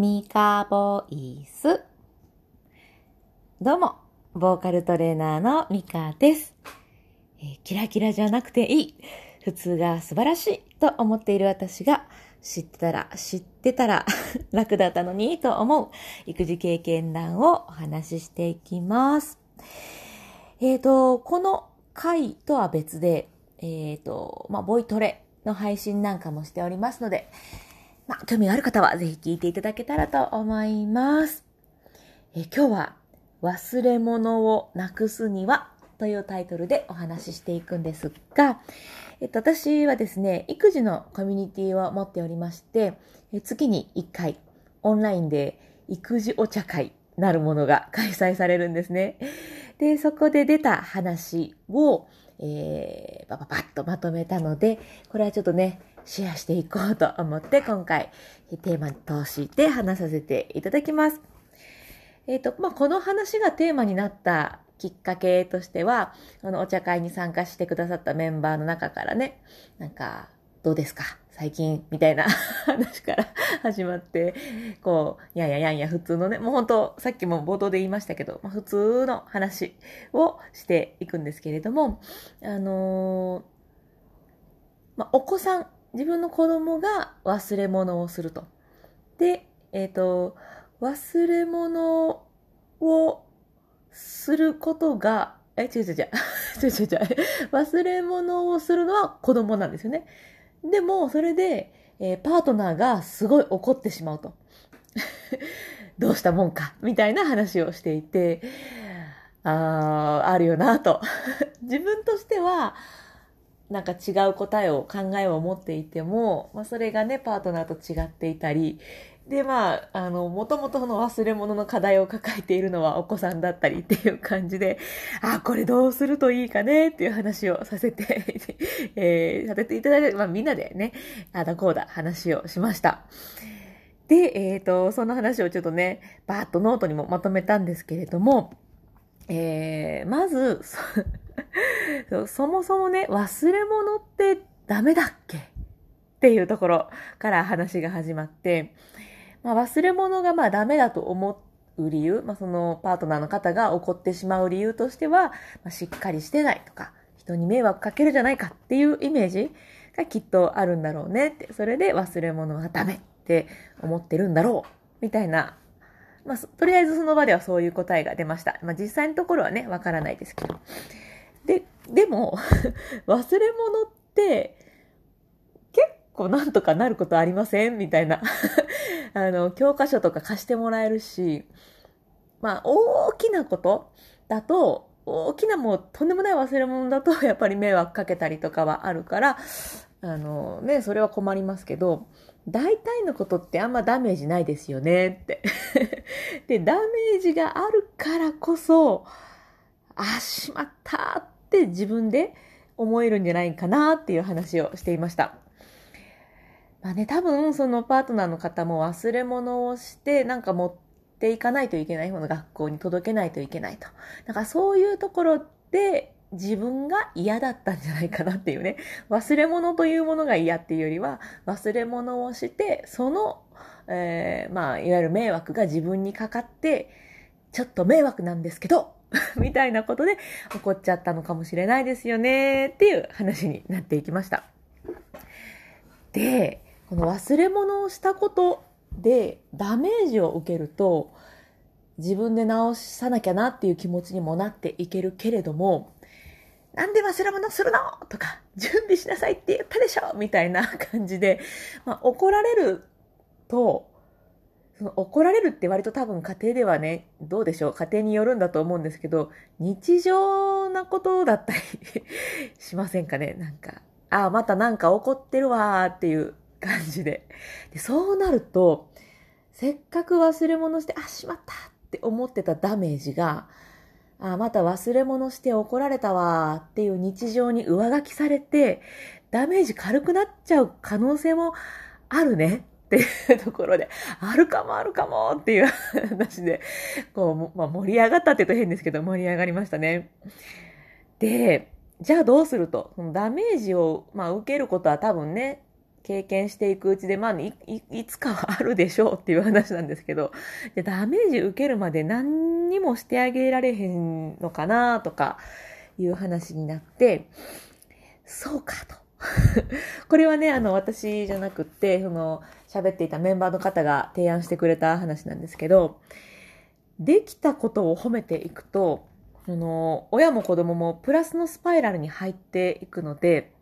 ミカボイス。どうも、ボーカルトレーナーのミカです、えーキラキラじゃなくていい。普通が素晴らしいと思っている私が知ってたら、知ってたら 楽だったのにと思う育児経験談をお話ししていきます。えっ、と、この回とは別で、えっ、と、まあ、ボイトレの配信なんかもしておりますので、まあ、興味がある方はぜひ聞いていただけたらと思います。え今日は、忘れ物をなくすにはというタイトルでお話ししていくんですが、えっと、私はですね、育児のコミュニティを持っておりまして、え月に1回、オンラインで育児お茶会なるものが開催されるんですね。で、そこで出た話を、えー、パパパッとまとめたので、これはちょっとね、シェアしていこうと思って、今回、テーマに通して話させていただきます。えっ、と、まあ、この話がテーマになったきっかけとしては、あの、お茶会に参加してくださったメンバーの中からね、なんか、どうですか？最近みたいな 話から 始まって、こう、やんややんや普通のね、もう本当さっきも冒頭で言いましたけど、まあ、普通の話をしていくんですけれども、あのーまあ、お子さん、自分の子供が忘れ物をすると。で、えっ、と、忘れ物をすることが、え、違う違う違う。違う違う違う。忘れ物をするのは子供なんですよね。でも、それで、えーパートナーがすごい怒ってしまうと。どうしたもんか、みたいな話をしていて、あー、あるよなと。自分としては、なんか違う答えを、考えを持っていても、まあ、それがね、パートナーと違っていたり、で、まあ、あの、もともとの忘れ物の課題を抱えているのはお子さんだったりっていう感じで、あ、これどうするといいかねっていう話をさせて、えーさせていただいて、まあみんなでね、あだこうだ話をしました。で、えっ、と、その話をちょっとね、バーッとノートにもまとめたんですけれども、えー、まず、そもそもね、忘れ物ってダメだっけ？っていうところから話が始まって、まあ、忘れ物がまあダメだと思う理由、まあ、そのパートナーの方が怒ってしまう理由としては、まあ、しっかりしてないとか、人に迷惑かけるじゃないかっていうイメージがきっとあるんだろうねって、それで忘れ物がダメって思ってるんだろう、みたいなまあ、とりあえずその場ではそういう答えが出ました。まあ、実際のところはね、わからないですけど。で、でも、忘れ物って、結構なんとかなることありません？みたいな。あの、教科書とか貸してもらえるし、まあ、大きなことだと、大きなもうとんでもない忘れ物だと、やっぱり迷惑かけたりとかはあるから、あのね、それは困りますけど、大体のことってあんまダメージないですよねって。で、ダメージがあるからこそ、あ、しまったって自分で思えるんじゃないかなっていう話をしていました。まあね、多分そのパートナーの方も忘れ物をして、なんか持っていかないといけないもの、学校に届けないといけないと。だからそういうところで自分が嫌だったんじゃないかなっていうね。忘れ物というものが嫌っていうよりは、忘れ物をして、その、えーまあ、いわゆる迷惑が自分にかかって、ちょっと迷惑なんですけど、みたいなことで怒っちゃったのかもしれないですよねっていう話になっていきました。で、この忘れ物をしたことでダメージを受けると、自分で直さなきゃなっていう気持ちにもなっていけるけれども、なんで忘れ物するの？とか、準備しなさいって言ったでしょ？みたいな感じで、まあ、怒られると、その怒られるって割と多分家庭ではね、どうでしょう？家庭によるんだと思うんですけど、日常なことだったり しませんかね？なんか、ああ、またなんか怒ってるわーっていう感じで。でそうなると、せっかく忘れ物して、あ、しまったって思ってたダメージが、あ、また忘れ物して怒られたわーっていう日常に上書きされて、ダメージ軽くなっちゃう可能性もあるね。っていうところで、あるかもあるかもっていう話で、こう、まあ、盛り上がったって言うと変ですけど、盛り上がりましたね。で、じゃあどうすると、そのダメージを、まあ、受けることは多分ね、経験していくうちで、まあい、いいつかはあるでしょうっていう話なんですけど、でダメージ受けるまで何にもしてあげられへんのかなとかいう話になって、そうかと。これはね、あの、私じゃなくって、その、喋っていたメンバーの方が提案してくれた話なんですけど、できたことを褒めていくと、その、親も子供もプラスのスパイラルに入っていくので、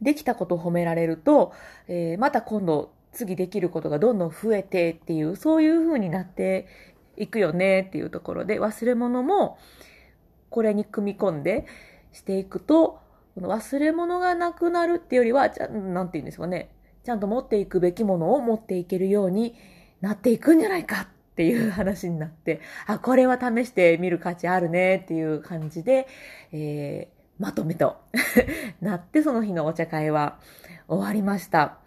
できたことを褒められると、えー、また今度次できることがどんどん増えてっていう、そういう風になっていくよねっていうところで、忘れ物もこれに組み込んでしていくと、この忘れ物がなくなるっていうよりは、じゃ、なんて言うんですかね。ちゃんと持っていくべきものを持っていけるようになっていくんじゃないかっていう話になって、あ、これは試してみる価値あるねっていう感じで、えーまとめと なって、その日のお茶会は終わりました。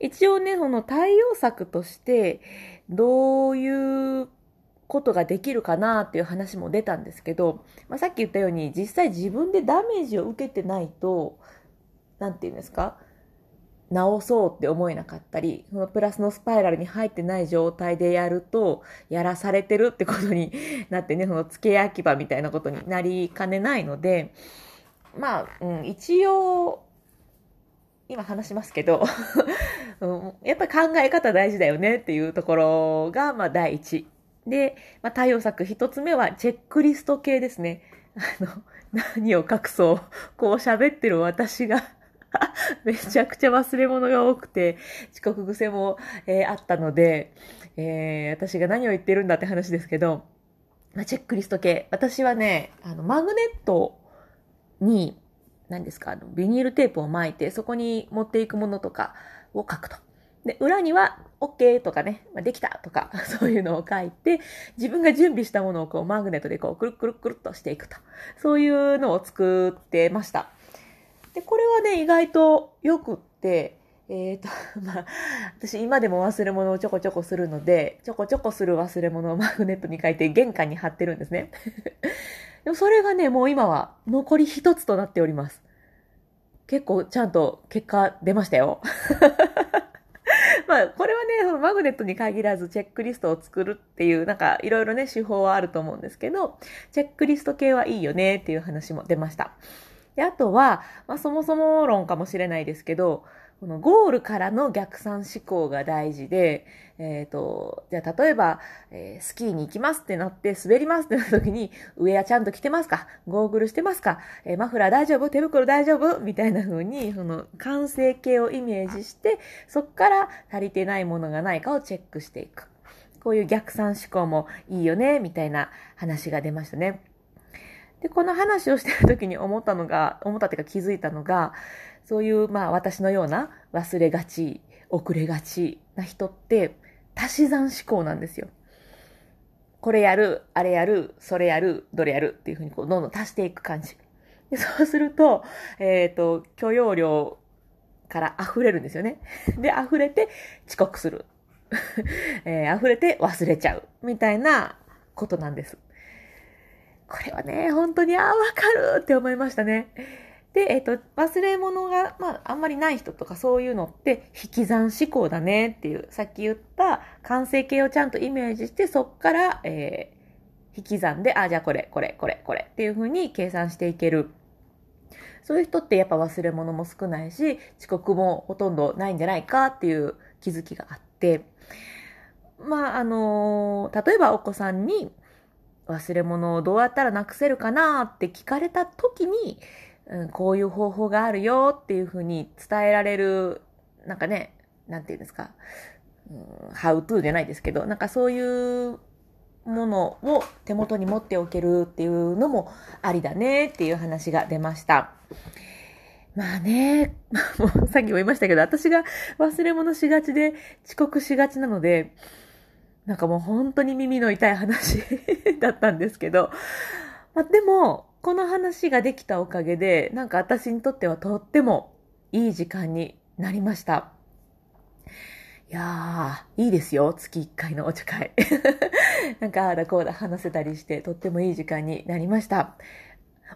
一応ね、その対応策として、どういうことができるかなっていう話も出たんですけど、まあ、さっき言ったように、実際自分でダメージを受けてないと、なんて言うんですか？直そうって思えなかったり、そのプラスのスパイラルに入ってない状態でやると、やらされてるってことになってね、その付け焼き場みたいなことになりかねないので、まあ、うん、一応、今話しますけど うん、やっぱり考え方大事だよねっていうところが、まあ第一。で、まあ対応策一つ目はチェックリスト系ですね。あの、何を隠そう。こう喋ってる私が めちゃくちゃ忘れ物が多くて、遅刻癖も、えー、あったので、えー、私が何を言ってるんだって話ですけど、まあ、チェックリスト系。私はね、あの、マグネットに、何ですか、あの、ビニールテープを巻いて、そこに持っていくものとかを書くと。で、裏には、OK とかね、まあ、できたとか、そういうのを書いて、自分が準備したものをこう、マグネットでこう、くるくるくるっとしていくと。そういうのを作ってました。で、これはね、意外と良くって、えっ、ー、と、まあ、私今でも忘れ物をちょこちょこするので、ちょこちょこする忘れ物を マグネットに書いて玄関に貼ってるんですね。でもそれがね、もう今は残り一つとなっております。結構ちゃんと結果出ましたよ。まあ、これはね、そのマグネットに限らずチェックリストを作るっていう、なんかいろいろね、手法はあると思うんですけど、チェックリスト系はいいよねっていう話も出ました。で、あとは、まあそもそも論かもしれないですけど、このゴールからの逆算思考が大事で、えっ、ー、と、じゃあ例えば、えー、スキーに行きますってなって滑りますってなった時に、ウェアちゃんと着てますか？ゴーグルしてますか、えー、マフラー大丈夫？手袋大丈夫？みたいな風に、その完成形をイメージして、そこから足りてないものがないかをチェックしていく。こういう逆算思考もいいよね、みたいな話が出ましたね。で、この話をしてる時に思ったのが、思ったっていうか気づいたのが、そういう、まあ私のような忘れがち、遅れがちな人って、足し算思考なんですよ。これやる、あれやる、それやる、どれやるっていうふうにこうどんどん足していく感じ。でそうすると、えっ、ー、と、許容量から溢れるんですよね。で、溢れて遅刻する。えー、溢れて忘れちゃう。みたいなことなんです。これはね、本当に、ああ、わかるって思いましたね。で、えっ、ー、と、忘れ物が、まあ、あんまりない人とかそういうのって、引き算思考だねっていう、さっき言った完成形をちゃんとイメージして、そっから、えー、引き算で、あ、じゃあこれ、これ、これ、これっていう風に計算していける。そういう人ってやっぱ忘れ物も少ないし、遅刻もほとんどないんじゃないかっていう気づきがあって、まあ、あのー、例えばお子さんに忘れ物をどうやったらなくせるかなって聞かれた時に、うん、こういう方法があるよっていうふうに伝えられる、なんかね、なんていうんですか、うん、ハウトゥーじゃないですけど、なんかそういうものを手元に持っておけるっていうのもありだねっていう話が出ました。まあね、もうさっきも言いましたけど、私が忘れ物しがちで遅刻しがちなので、なんかもう本当に耳の痛い話 だったんですけど、まあ、でも、この話ができたおかげで、なんか私にとってはとってもいい時間になりました。いやー、いいですよ。月1回のお茶会。なんか、ああだこうだ話せたりして、とってもいい時間になりました。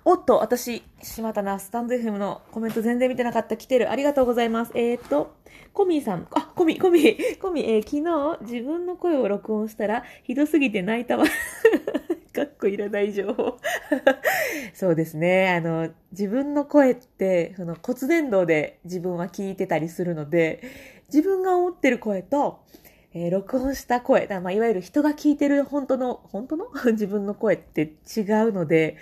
おっと、私、しまたな。スタンド FM のコメント全然見てなかった。来てる。ありがとうございます。えー、っと、コミーさん。あ、コミー、コミー、コミー、えー、昨日自分の声を録音したら、ひどすぎて泣いたわ。かっこいらない情報。そうですね。あの、自分の声って、その骨伝導で自分は聞いてたりするので、自分が思ってる声と、えー、録音した声、だまあ、いわゆる人が聞いてる本当の、本当の？自分の声って違うので、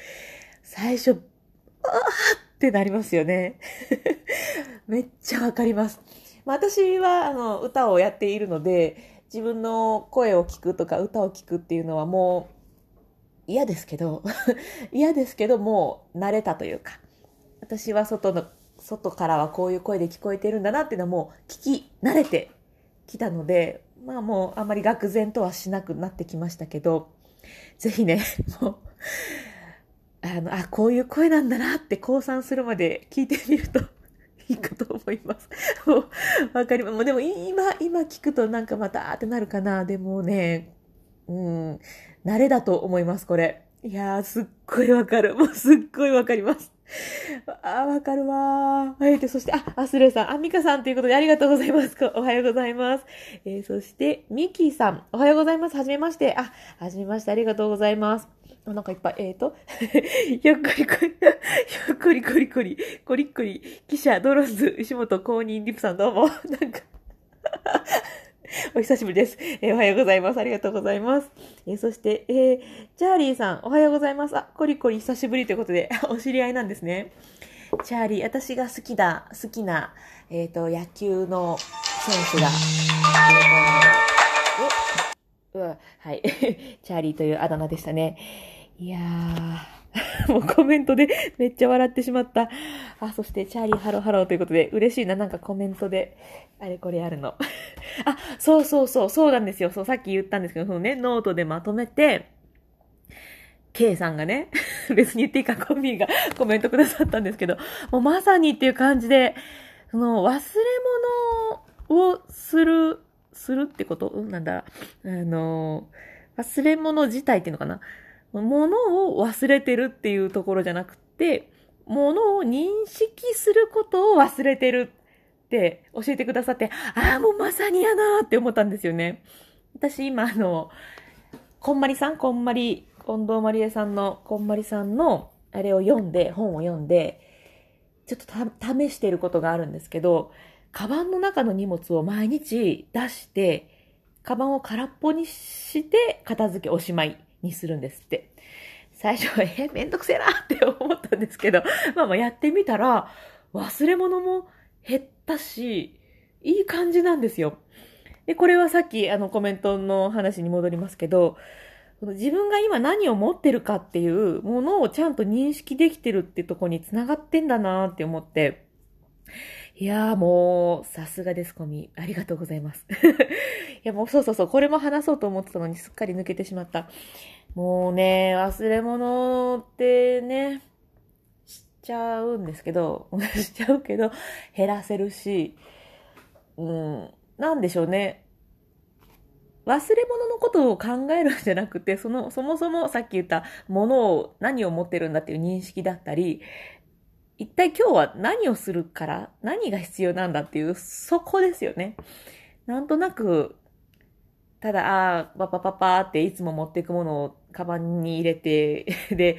最初、あーってなりますよね。めっちゃわかります。まあ、私は、あの、歌をやっているので、自分の声を聞くとか歌を聞くっていうのはもう嫌ですけど、嫌ですけど、もう慣れたというか、私は外の、外からはこういう声で聞こえてるんだなっていうのはもう聞き慣れてきたので、まあもうあんまり愕然とはしなくなってきましたけど、ぜひね、もう、あの、あ、こういう声なんだなって降参するまで聞いてみると いいかと思います。もう、わかります。もうでも今、今聞くとなんかまたってなるかな。でもね、うん、慣れだと思います、これ。いやー、すっごいわかる。もうすっごいわかります。あわかるわーはい。で、そして、あ、アスレさん、アンミカさんということでありがとうございます。おはようございます。えー、そして、ミキさん、おはようございます。はじめまして。あ、はじめまして、ありがとうございます。あ、なんかいっぱい、えーと、ひょっこりこり、ひょっこりこりこり、こりっこり、記者、ドロンズ、牛本公認リプさんどうも、なんか お久しぶりです、えー、おはようございます。ありがとうございます。えー、そして、えー、チャーリーさん、おはようございます。あ、コリコリ久しぶりということで、お知り合いなんですね。チャーリー、私が好きだ、好きな、えっ、ー、と、野球の選手が、はい。チャーリーというあだ名でしたね。いやー、もうコメントでめっちゃ笑ってしまった。あ、そしてチャーリーハローハローということで嬉しいな。なんかコメントであれこれあるの。あ、そうそうそう、そうなんですよ。そう、さっき言ったんですけど、そのね、ノートでまとめて、K さんがね、別に言っていいかコミーがコメントくださったんですけど、もうまさにっていう感じで、その忘れ物をする、するってこと、なんだ、あの、忘れ物自体っていうのかな？物を忘れてるっていうところじゃなくて、物を認識することを忘れてるって教えてくださって、ああ、もうまさにやなーって思ったんですよね。私今あの、こんまりさん、こんまり、近藤まりえさんのこんまりさんのあれを読んで、本を読んで、ちょっと試していることがあるんですけど、カバンの中の荷物を毎日出して、カバンを空っぽにして片付けおしまいにするんですって。最初は、え、めんどくせえなって思ったんですけど、まあまあやってみたら、忘れ物も減ったし、いい感じなんですよ。で、これはさっきあのコメントの話に戻りますけど、自分が今何を持ってるかっていうものをちゃんと認識できてるってとこに繋がってんだなって思って、いやーもう、さすがです、コミ。ありがとうございます。いやもうそうそうそう、これも話そうと思ってたのにすっかり抜けてしまった。もうね、忘れ物ってね、しちゃうんですけど、しちゃうけど、減らせるし、うん、なんでしょうね。忘れ物のことを考えるんじゃなくて、その、そもそもさっき言ったものを何を持ってるんだっていう認識だったり、一体今日は何をするから何が必要なんだっていう、そこですよね。なんとなく、ただ、ああ、パパパパっていつも持っていくものをカバンに入れて、で、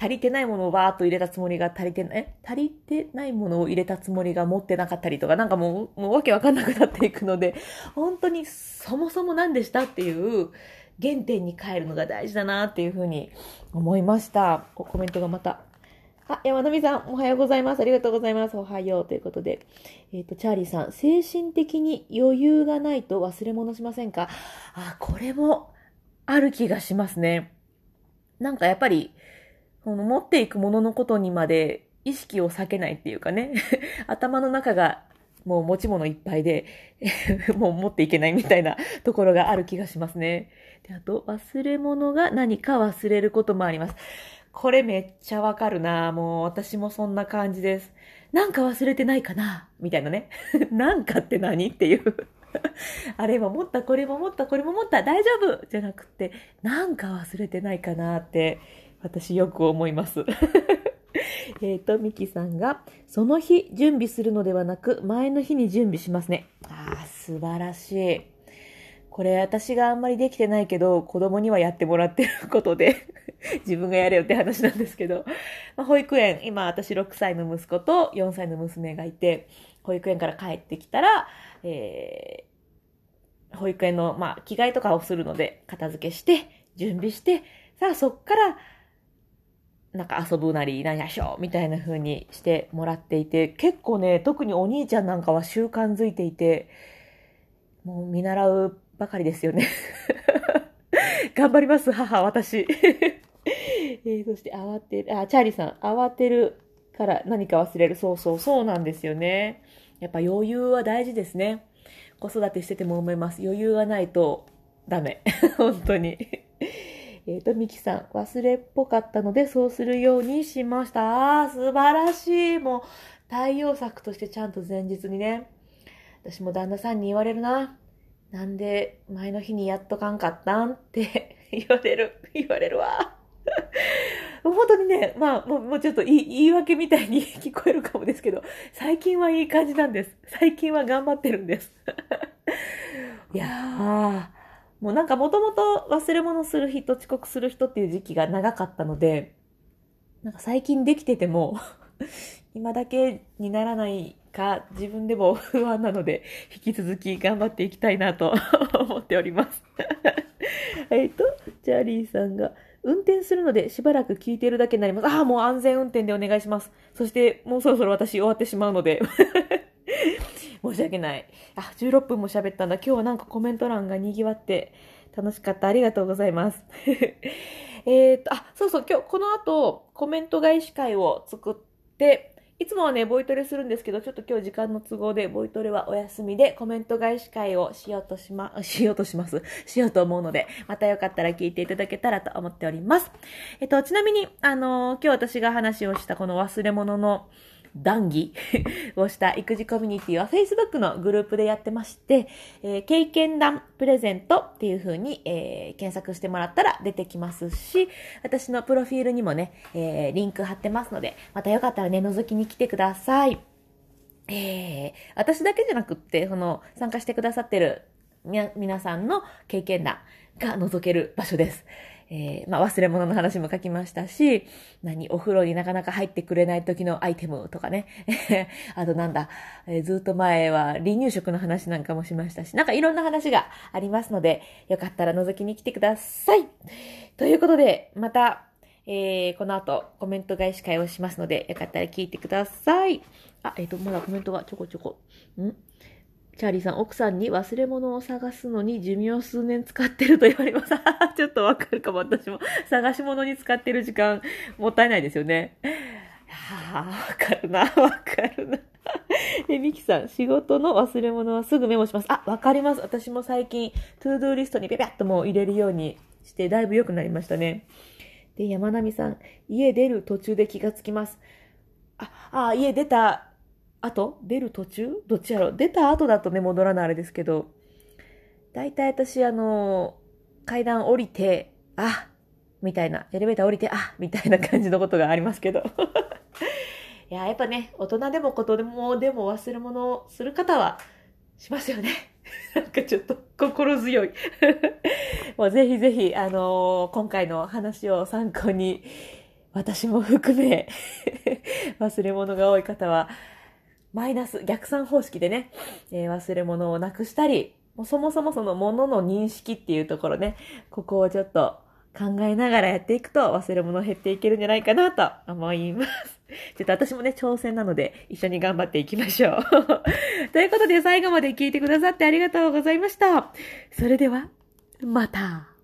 足りてないものをバーっと入れたつもりが足りてない、足りてないものを入れたつもりが持ってなかったりとか、なんかもう、もうわけわかんなくなっていくので、本当にそもそも何でしたっていう原点に変えるのが大事だなっていうふうに思いました。コメントがまたあ、山並さん、おはようございます。ありがとうございます。おはようということで。えっ、ー、と、チャーリーさん、精神的に余裕がないと忘れ物しませんか？あ、これもある気がしますね。なんかやっぱり、この持っていくもののことにまで意識を避けないっていうかね、頭の中がもう持ち物いっぱいで もう持っていけないみたいなところがある気がしますね。であと、忘れ物が何か忘れることもあります。これめっちゃわかるなもう私もそんな感じです。なんか忘れてないかなみたいなね。なんかって何っていう あれも持った、これも持った、これも持った、大丈夫じゃなくて、なんか忘れてないかなって私よく思います。えっと、ミキさんが、その日準備するのではなく、前の日に準備しますね。ああ、素晴らしい。これ私があんまりできてないけど、子供にはやってもらってることで、自分がやれよって話なんですけど、まあ、保育園、今私6歳の息子と4歳の娘がいて、保育園から帰ってきたら、えー、保育園の、まあ、着替えとかをするので、片付けして、準備して、さあそっから、なんか遊ぶなり、なんやしょう、みたいな風にしてもらっていて、結構ね、特にお兄ちゃんなんかは習慣づいていて、もう見習うばかりですよね。頑張ります、母、私。えー、そして慌てる、あ、チャーリーさん、慌てるから何か忘れる。そうそう、そうなんですよね。やっぱ余裕は大事ですね。子育てしてても思います。余裕がないとダメ。本当に。えっ、と、ミキさん、忘れっぽかったので、そうするようにしました。あー、素晴らしい。もう、対応策としてちゃんと前日にね。私も旦那さんに言われるな。なんで前の日にやっとかんかったんって 言われる。言われるわ。本当にね、まあ、もうもうちょっと言い言い訳みたいに 聞こえるかもですけど、最近はいい感じなんです。最近は頑張ってるんです。いやー、もうなんかもともと忘れ物する人、遅刻する人っていう時期が長かったので、なんか最近できてても、今だけにならないか自分でも不安なので、引き続き頑張っていきたいなと 思っております。えっと、チャーリーさんが、運転するのでしばらく聞いてるだけになります。ああ、もう安全運転でお願いします。そして、もうそろそろ私終わってしまうので。申し訳ない。あ、16分も喋ったんだ。今日はなんかコメント欄が賑わって楽しかった。ありがとうございます。えっと、あ、そうそう、今日この後コメント返し会を作って、いつもはね、ボイトレするんですけど、ちょっと今日時間の都合で、ボイトレはお休みで、コメント返し会をしようとしま、しようとします。しようと思うので、またよかったら聞いていただけたらと思っております。えっと、ちなみに、あの今日私が話をしたこの忘れ物の談義をした育児コミュニティは Facebook のグループでやってまして、えー経験談プレゼントっていう風に、えー検索してもらったら出てきますし、私のプロフィールにもね、えーリンク貼ってますので、またよかったらね、覗きに来てください。えー私だけじゃなくって、その、参加してくださってる皆さんの経験談が覗ける場所です。えーまあ、忘れ物の話も書きましたし、何、お風呂になかなか入ってくれない時のアイテムとかね。あとなんだ、えーずっと前は離乳食の話なんかもしましたし、なんかいろんな話がありますので、よかったら覗きに来てください。ということで、また、えーこの後コメント返し会をしますので、よかったら聞いてください。あ、えっ、と、まだコメントがちょこちょこ。ん？チャーリーさん、奥さんに忘れ物を探すのに寿命数年使ってると言われます。ちょっとわかるかも、私も。探し物に使ってる時間、もったいないですよね。はあ、わかるな、わかるな。え、ミキさん、仕事の忘れ物はすぐメモします。あ、わかります。私も最近、 to-do リストにピャピャッともう入れるようにして、だいぶ良くなりましたね。で、山並さん、家出る途中で気がつきます。あ、あ、家出た後？出る途中？どっちやろ？出た後だとね、戻らないあれですけど、大体私、あの、階段降りて、あ、みたいな、エレベーター降りて、あ、みたいな感じのことがありますけど。いや、やっぱね、大人でも子供でも忘れ物をする方はしますよね。なんかちょっと心強い。もうぜひぜひ、あのー今回の話を参考に、私も含め、忘れ物が多い方は、マイナス、逆算方式でね、えー忘れ物をなくしたり、もうそもそもその物の認識っていうところね、ここをちょっと考えながらやっていくと忘れ物減っていけるんじゃないかなと思います。ちょっと私もね、挑戦なので一緒に頑張っていきましょう。ということで最後まで聞いてくださってありがとうございました。それでは、また。